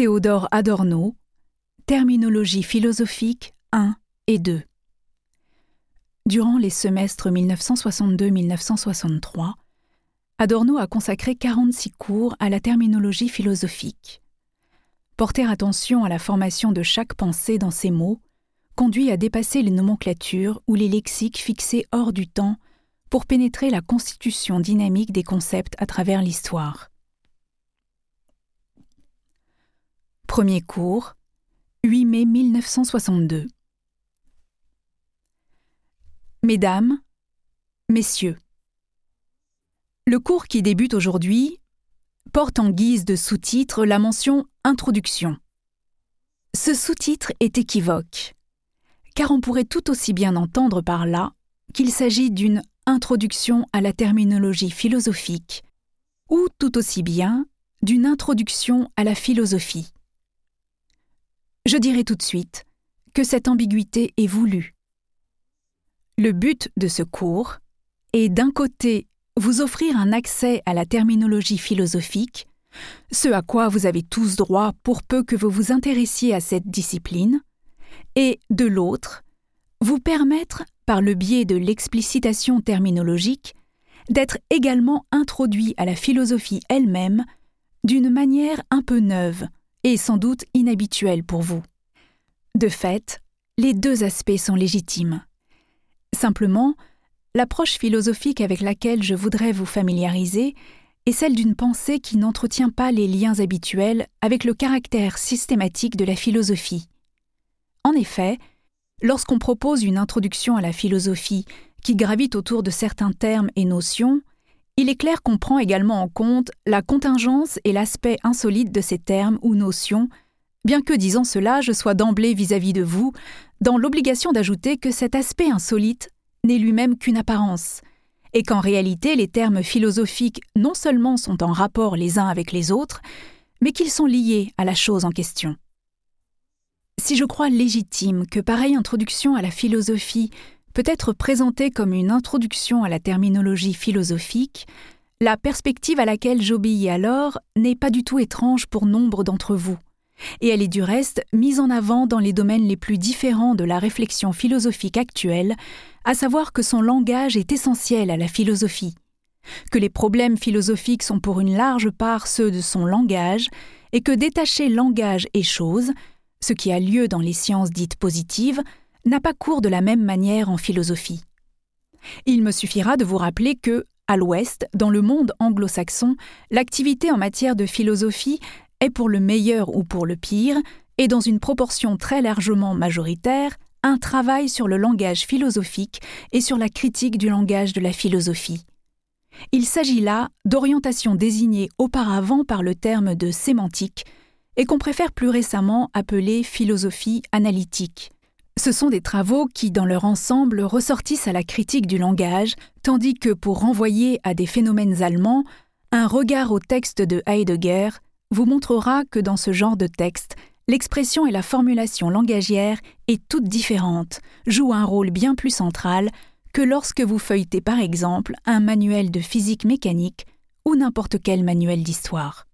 Théodore Adorno, Terminologie philosophique 1 et 2. Durant les semestres 1962-1963, Adorno a consacré 46 cours à la terminologie philosophique. Porter attention à la formation de chaque pensée dans ces mots conduit à dépasser les nomenclatures ou les lexiques fixés hors du temps pour pénétrer la constitution dynamique des concepts à travers l'histoire. Cours, 8 mai 1962. Mesdames, Messieurs, le cours qui débute aujourd'hui porte en guise de sous-titre la mention Introduction. Ce sous-titre est équivoque, car on pourrait tout aussi bien entendre par là qu'il s'agit d'une introduction à la terminologie philosophique, ou tout aussi bien d'une introduction à la philosophie. Je dirai tout de suite que cette ambiguïté est voulue. Le but de ce cours est d'un côté vous offrir un accès à la terminologie philosophique, ce à quoi vous avez tous droit pour peu que vous vous intéressiez à cette discipline, et de l'autre, vous permettre, par le biais de l'explicitation terminologique, d'être également introduit à la philosophie elle-même d'une manière un peu neuve et sans doute inhabituelle pour vous. De fait, les deux aspects sont légitimes. Simplement, L'approche philosophique avec laquelle je voudrais vous familiariser est celle d'une pensée qui n'entretient pas les liens habituels avec le caractère systématique de la philosophie. En effet, lorsqu'on propose une introduction à la philosophie qui gravite autour de certains termes et notions, il est clair qu'on prend également en compte la contingence et l'aspect insolite de ces termes ou notions, bien que disant cela, je sois d'emblée vis-à-vis de vous dans l'obligation d'ajouter que cet aspect insolite n'est lui-même qu'une apparence, et qu'en réalité les termes philosophiques non seulement sont en rapport les uns avec les autres, mais qu'ils sont liés à la chose en question. Si je crois légitime que pareille introduction à la philosophie peut être présentée comme une introduction à la terminologie philosophique, la perspective à laquelle j'obéis alors n'est pas du tout étrange pour nombre d'entre vous, et elle est du reste mise en avant dans les domaines les plus différents de la réflexion philosophique actuelle, à savoir que son langage est essentiel à la philosophie, que les problèmes philosophiques sont pour une large part ceux de son langage, et que détacher langage et chose, ce qui a lieu dans les sciences dites positives, n'a pas cours de la même manière en philosophie. Il me suffira de vous rappeler que, à l'Ouest, dans le monde anglo-saxon, l'activité en matière de philosophie est pour le meilleur ou pour le pire, et dans une proportion très largement majoritaire, un travail sur le langage philosophique et sur la critique du langage de la philosophie. Il s'agit là d'orientations désignées auparavant par le terme de sémantique et qu'on préfère plus récemment appeler philosophie analytique. Ce sont des travaux qui, dans leur ensemble, ressortissent à la critique du langage, tandis que pour renvoyer à des phénomènes allemands, un regard au texte de Heidegger vous montrera que dans ce genre de texte, l'expression et la formulation langagière est toute différente, jouent un rôle bien plus central que lorsque vous feuilletez par exemple un manuel de physique mécanique ou n'importe quel manuel d'histoire.